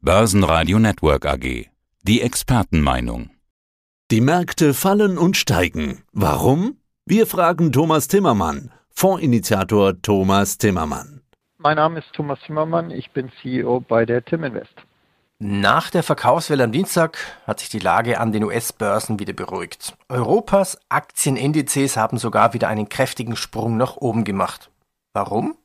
Börsenradio Network AG. Die Expertenmeinung. Die Märkte fallen und steigen. Warum? Wir fragen Thomas Timmermann, Fondsinitiator Thomas Timmermann. Mein Name ist Thomas Timmermann, ich bin CEO bei der Tim Invest. Nach der Verkaufswelle am Dienstag hat sich die Lage an den US-Börsen wieder beruhigt. Europas Aktienindizes haben sogar wieder einen kräftigen Sprung nach oben gemacht. Warum?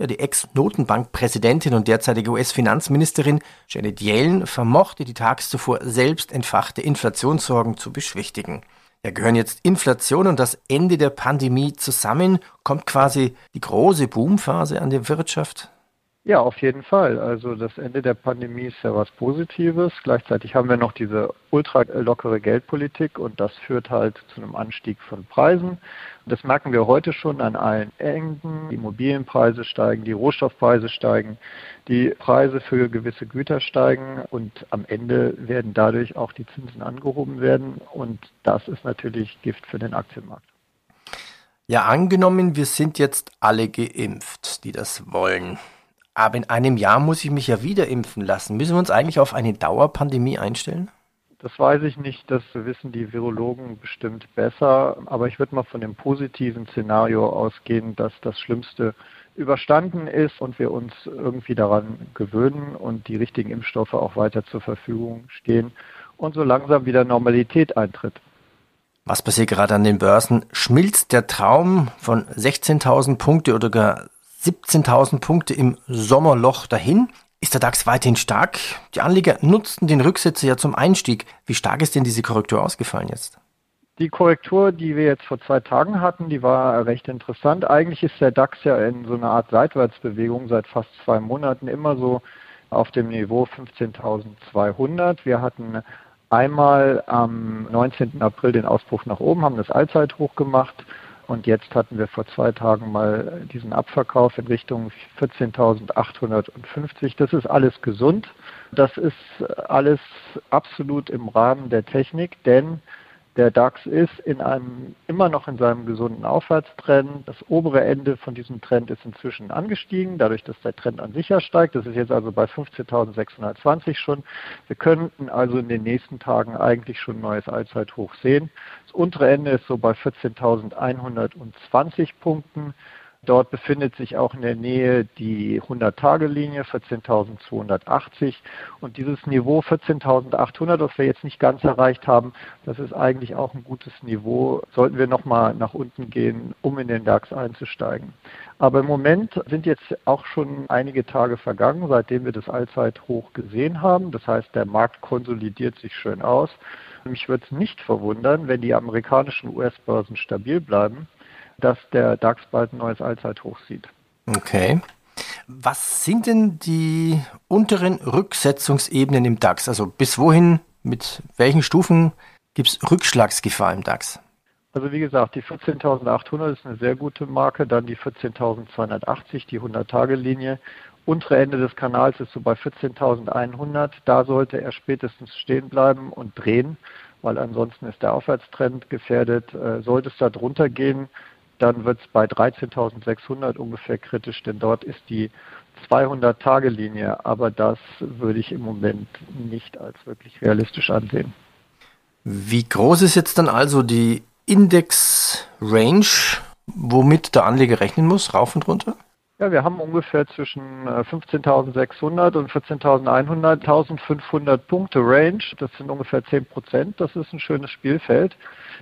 Ja, die Ex-Notenbank-Präsidentin und derzeitige US-Finanzministerin Janet Yellen vermochte die tags zuvor selbst entfachte Inflationssorgen zu beschwichtigen. Ja, gehören jetzt Inflation und das Ende der Pandemie zusammen? Kommt quasi die große Boomphase an der Wirtschaft? Ja, auf jeden Fall. Also das Ende der Pandemie ist ja was Positives. Gleichzeitig haben wir noch diese ultra lockere Geldpolitik und das führt halt zu einem Anstieg von Preisen. Das merken wir heute schon an allen Enden. Die Immobilienpreise steigen, die Rohstoffpreise steigen, die Preise für gewisse Güter steigen und am Ende werden dadurch auch die Zinsen angehoben werden und das ist natürlich Gift für den Aktienmarkt. Ja, angenommen, wir sind jetzt alle geimpft, die das wollen. Aber in einem Jahr muss ich mich ja wieder impfen lassen. Müssen wir uns eigentlich auf eine Dauerpandemie einstellen? Das weiß ich nicht, das wissen die Virologen bestimmt besser. Aber ich würde mal von dem positiven Szenario ausgehen, dass das Schlimmste überstanden ist und wir uns irgendwie daran gewöhnen und die richtigen Impfstoffe auch weiter zur Verfügung stehen und so langsam wieder Normalität eintritt. Was passiert gerade an den Börsen? Schmilzt der Traum von 16.000 Punkte oder gar 17.000 Punkte im Sommerloch dahin. Ist der DAX weiterhin stark? Die Anleger nutzten den Rücksetzer ja zum Einstieg. Wie stark ist denn diese Korrektur ausgefallen jetzt? Die Korrektur, die wir jetzt vor zwei Tagen hatten, die war recht interessant. Eigentlich ist der DAX ja in so einer Art Seitwärtsbewegung seit fast zwei Monaten immer so auf dem Niveau 15.200. Wir hatten einmal am 19. April den Ausbruch nach oben, haben das Allzeithoch gemacht und jetzt hatten wir vor zwei Tagen mal diesen Abverkauf in Richtung 14.850. Das ist alles gesund. Das ist alles absolut im Rahmen der Technik, denn der DAX ist in einem, immer noch in seinem gesunden Aufwärtstrend. Das obere Ende von diesem Trend ist inzwischen angestiegen, dadurch, dass der Trend an sich ja steigt. Das ist jetzt also bei 15.620 schon. Wir könnten also in den nächsten Tagen eigentlich schon ein neues Allzeithoch sehen. Das untere Ende ist so bei 14.120 Punkten. Dort befindet sich auch in der Nähe die 100-Tage-Linie 14.280 und dieses Niveau 14.800, das wir jetzt nicht ganz erreicht haben, das ist eigentlich auch ein gutes Niveau. Sollten wir nochmal nach unten gehen, um in den DAX einzusteigen. Aber im Moment sind jetzt auch schon einige Tage vergangen, seitdem wir das Allzeithoch gesehen haben. Das heißt, der Markt konsolidiert sich schön aus. Mich würde es nicht verwundern, wenn die amerikanischen US-Börsen stabil bleiben dass der DAX bald ein neues Allzeithoch sieht. Okay. Was sind denn die unteren Rücksetzungsebenen im DAX? Also bis wohin, mit welchen Stufen gibt es Rückschlagsgefahr im DAX? Also wie gesagt, die 14.800 ist eine sehr gute Marke, dann die 14.280, die 100-Tage-Linie. Untere Ende des Kanals ist so bei 14.100. Da sollte er spätestens stehen bleiben und drehen, weil ansonsten ist der Aufwärtstrend gefährdet. Äh, sollte es da drunter gehen, dann wird es bei 13.600 ungefähr kritisch, denn dort ist die 200-Tage-Linie, aber das würde ich im Moment nicht als wirklich realistisch ansehen. Wie groß ist jetzt dann also die Index-Range, womit der Anleger rechnen muss, rauf und runter? Ja, wir haben ungefähr zwischen 15.600 äh, und 14.100, 1.500 Punkte Range. Das sind ungefähr 10 Prozent. Das ist ein schönes Spielfeld.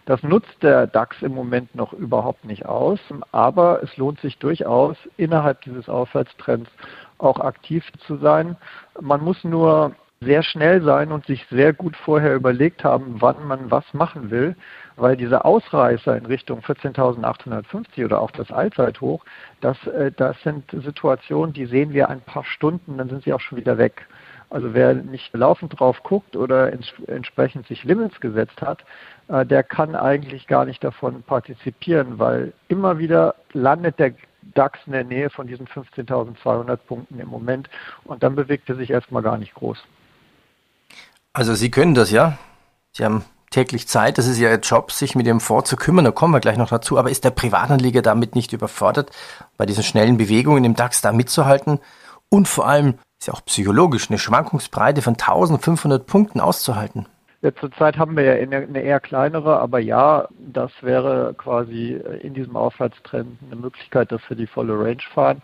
Das nutzt der DAX im Moment noch überhaupt nicht aus, aber es lohnt sich durchaus, innerhalb dieses Aufwärtstrends auch aktiv zu sein. Man muss nur sehr schnell sein und sich sehr gut vorher überlegt haben, wann man was machen will, weil diese Ausreißer in Richtung 14.850 oder auch das Allzeithoch, das, äh, das sind Situationen, die sehen wir ein paar Stunden, dann sind sie auch schon wieder weg. Also wer nicht laufend drauf guckt oder ents entsprechend sich Limits gesetzt hat, äh, der kann eigentlich gar nicht davon partizipieren, weil immer wieder landet der DAX in der Nähe von diesen 15.200 Punkten im Moment und dann bewegt er sich erstmal gar nicht groß. Also Sie können das ja. Sie haben täglich Zeit, das ist Ihr Job, sich mit dem Fonds zu kümmern, da kommen wir gleich noch dazu. Aber ist der Privatanleger damit nicht überfordert, bei diesen schnellen Bewegungen im DAX da mitzuhalten? Und vor allem, Ist ja auch psychologisch, eine Schwankungsbreite von 1500 Punkten auszuhalten. Ja, zurzeit haben wir ja eine eher kleinere, aber ja, das wäre quasi in diesem Aufwärtstrend eine Möglichkeit, dass wir die volle Range fahren.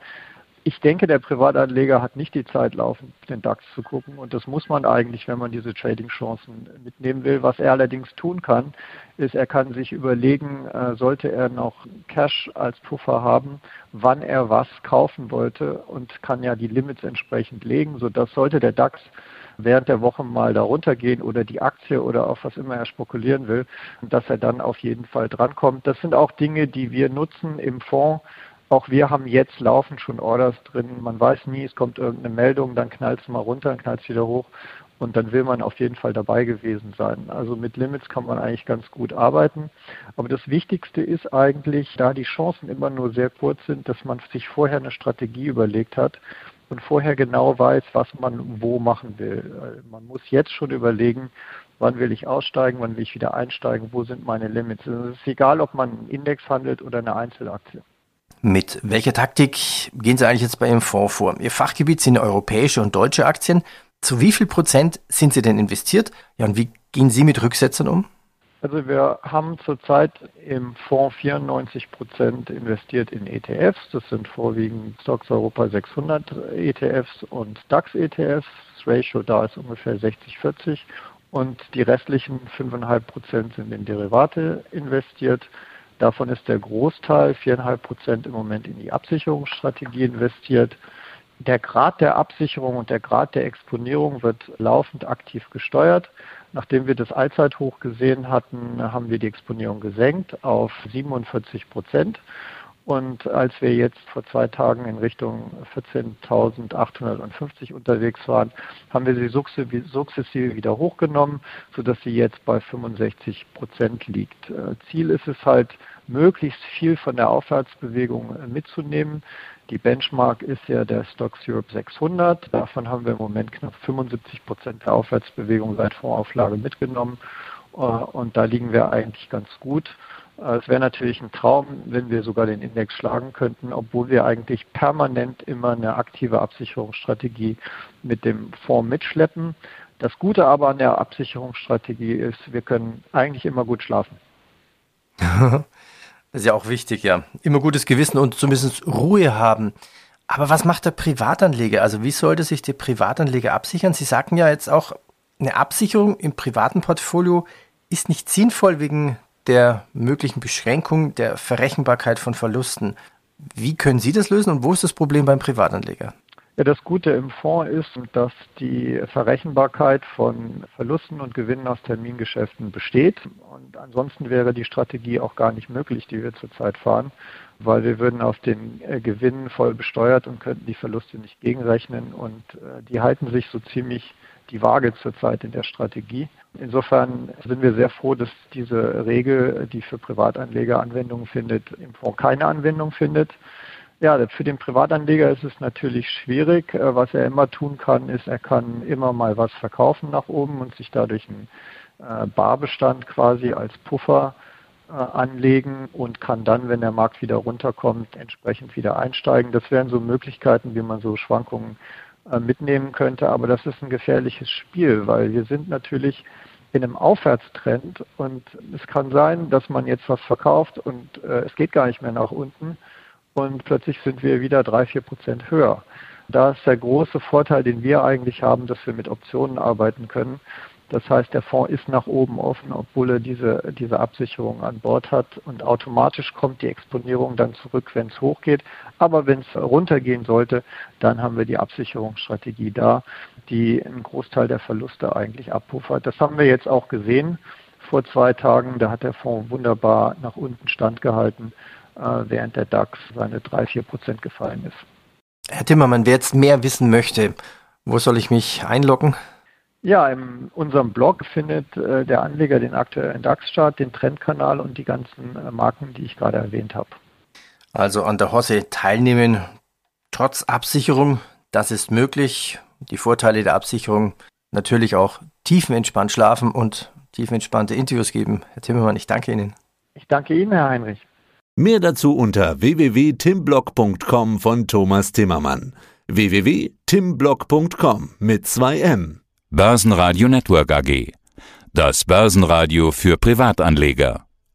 Ich denke, der Privatanleger hat nicht die Zeit, laufend den DAX zu gucken. Und das muss man eigentlich, wenn man diese Trading-Chancen mitnehmen will. Was er allerdings tun kann, ist, er kann sich überlegen, äh, sollte er noch Cash als Puffer haben, wann er was kaufen wollte und kann ja die Limits entsprechend legen, sodass sollte der DAX während der Woche mal darunter gehen oder die Aktie oder auf was immer er spekulieren will, dass er dann auf jeden Fall drankommt. Das sind auch Dinge, die wir nutzen im Fonds auch wir haben jetzt laufend schon Orders drin. Man weiß nie, es kommt irgendeine Meldung, dann knallt es mal runter, dann knallt es wieder hoch und dann will man auf jeden Fall dabei gewesen sein. Also mit Limits kann man eigentlich ganz gut arbeiten. Aber das Wichtigste ist eigentlich, da die Chancen immer nur sehr kurz sind, dass man sich vorher eine Strategie überlegt hat und vorher genau weiß, was man wo machen will. Man muss jetzt schon überlegen, wann will ich aussteigen, wann will ich wieder einsteigen, wo sind meine Limits. Es ist egal, ob man einen Index handelt oder eine Einzelaktie. Mit welcher Taktik gehen Sie eigentlich jetzt bei Ihrem Fonds vor? Ihr Fachgebiet sind europäische und deutsche Aktien. Zu wie viel Prozent sind Sie denn investiert? Ja, und wie gehen Sie mit Rücksetzern um? Also wir haben zurzeit im Fonds 94 Prozent investiert in ETFs. Das sind vorwiegend Stocks Europa 600 ETFs und DAX ETFs. Das Ratio da ist ungefähr 60-40 und die restlichen 5,5 Prozent sind in Derivate investiert. Davon ist der Großteil, 4,5 Prozent im Moment in die Absicherungsstrategie investiert. Der Grad der Absicherung und der Grad der Exponierung wird laufend aktiv gesteuert. Nachdem wir das Allzeithoch gesehen hatten, haben wir die Exponierung gesenkt auf 47 Prozent. Und als wir jetzt vor zwei Tagen in Richtung 14.850 unterwegs waren, haben wir sie sukzessive wieder hochgenommen, sodass sie jetzt bei 65 Prozent liegt. Äh, Ziel ist es halt, möglichst viel von der Aufwärtsbewegung äh, mitzunehmen. Die Benchmark ist ja der Stocks Europe 600. Davon haben wir im Moment knapp 75 Prozent der Aufwärtsbewegung seit Vorauflage mitgenommen. Äh, und da liegen wir eigentlich ganz gut. Es wäre natürlich ein Traum, wenn wir sogar den Index schlagen könnten, obwohl wir eigentlich permanent immer eine aktive Absicherungsstrategie mit dem Fonds mitschleppen. Das Gute aber an der Absicherungsstrategie ist, wir können eigentlich immer gut schlafen. Das ist ja auch wichtig, ja. Immer gutes Gewissen und zumindest Ruhe haben. Aber was macht der Privatanleger? Also wie sollte sich der Privatanleger absichern? Sie sagten ja jetzt auch, eine Absicherung im privaten Portfolio ist nicht sinnvoll wegen der möglichen Beschränkung der Verrechenbarkeit von Verlusten. Wie können Sie das lösen und wo ist das Problem beim Privatanleger? Ja, das Gute im Fonds ist, dass die Verrechenbarkeit von Verlusten und Gewinnen aus Termingeschäften besteht. Und ansonsten wäre die Strategie auch gar nicht möglich, die wir zurzeit fahren, weil wir würden auf den äh, Gewinn voll besteuert und könnten die Verluste nicht gegenrechnen. Und äh, die halten sich so ziemlich die Waage zurzeit in der Strategie. Insofern sind wir sehr froh, dass diese Regel, die für Privatanleger Anwendung findet, im Fonds keine Anwendung findet. Ja, für den Privatanleger ist es natürlich schwierig. Äh, was er immer tun kann, ist, er kann immer mal was verkaufen nach oben und sich dadurch einen äh, Barbestand quasi als Puffer äh, anlegen und kann dann, wenn der Markt wieder runterkommt, entsprechend wieder einsteigen. Das wären so Möglichkeiten, wie man so Schwankungen mitnehmen könnte. Aber das ist ein gefährliches Spiel, weil wir sind natürlich in einem Aufwärtstrend und es kann sein, dass man jetzt was verkauft und es geht gar nicht mehr nach unten und plötzlich sind wir wieder drei, vier Prozent höher. Da ist der große Vorteil, den wir eigentlich haben, dass wir mit Optionen arbeiten können. Das heißt, der Fonds ist nach oben offen, obwohl er diese, diese Absicherung an Bord hat. Und automatisch kommt die Exponierung dann zurück, wenn es hochgeht. Aber wenn es runtergehen sollte, dann haben wir die Absicherungsstrategie da, die einen Großteil der Verluste eigentlich abpuffert. Das haben wir jetzt auch gesehen vor zwei Tagen. Da hat der Fonds wunderbar nach unten standgehalten. Äh, während der DAX seine 3-4 Prozent gefallen ist. Herr Timmermann, wer jetzt mehr wissen möchte, wo soll ich mich einloggen? Ja, in unserem Blog findet äh, der Anleger den aktuellen DAX-Chart, den Trendkanal und die ganzen äh, Marken, die ich gerade erwähnt habe. Also an der Hosse teilnehmen, trotz Absicherung, das ist möglich. Die Vorteile der Absicherung natürlich auch tiefenentspannt schlafen und tiefenentspannte Interviews geben. Herr Timmermann, ich danke Ihnen. Ich danke Ihnen, Herr Heinrich. Mehr dazu unter www.timblock.com von Thomas Timmermann. www.timblock.com mit 2M. Börsenradio Network AG. Das Börsenradio für Privatanleger.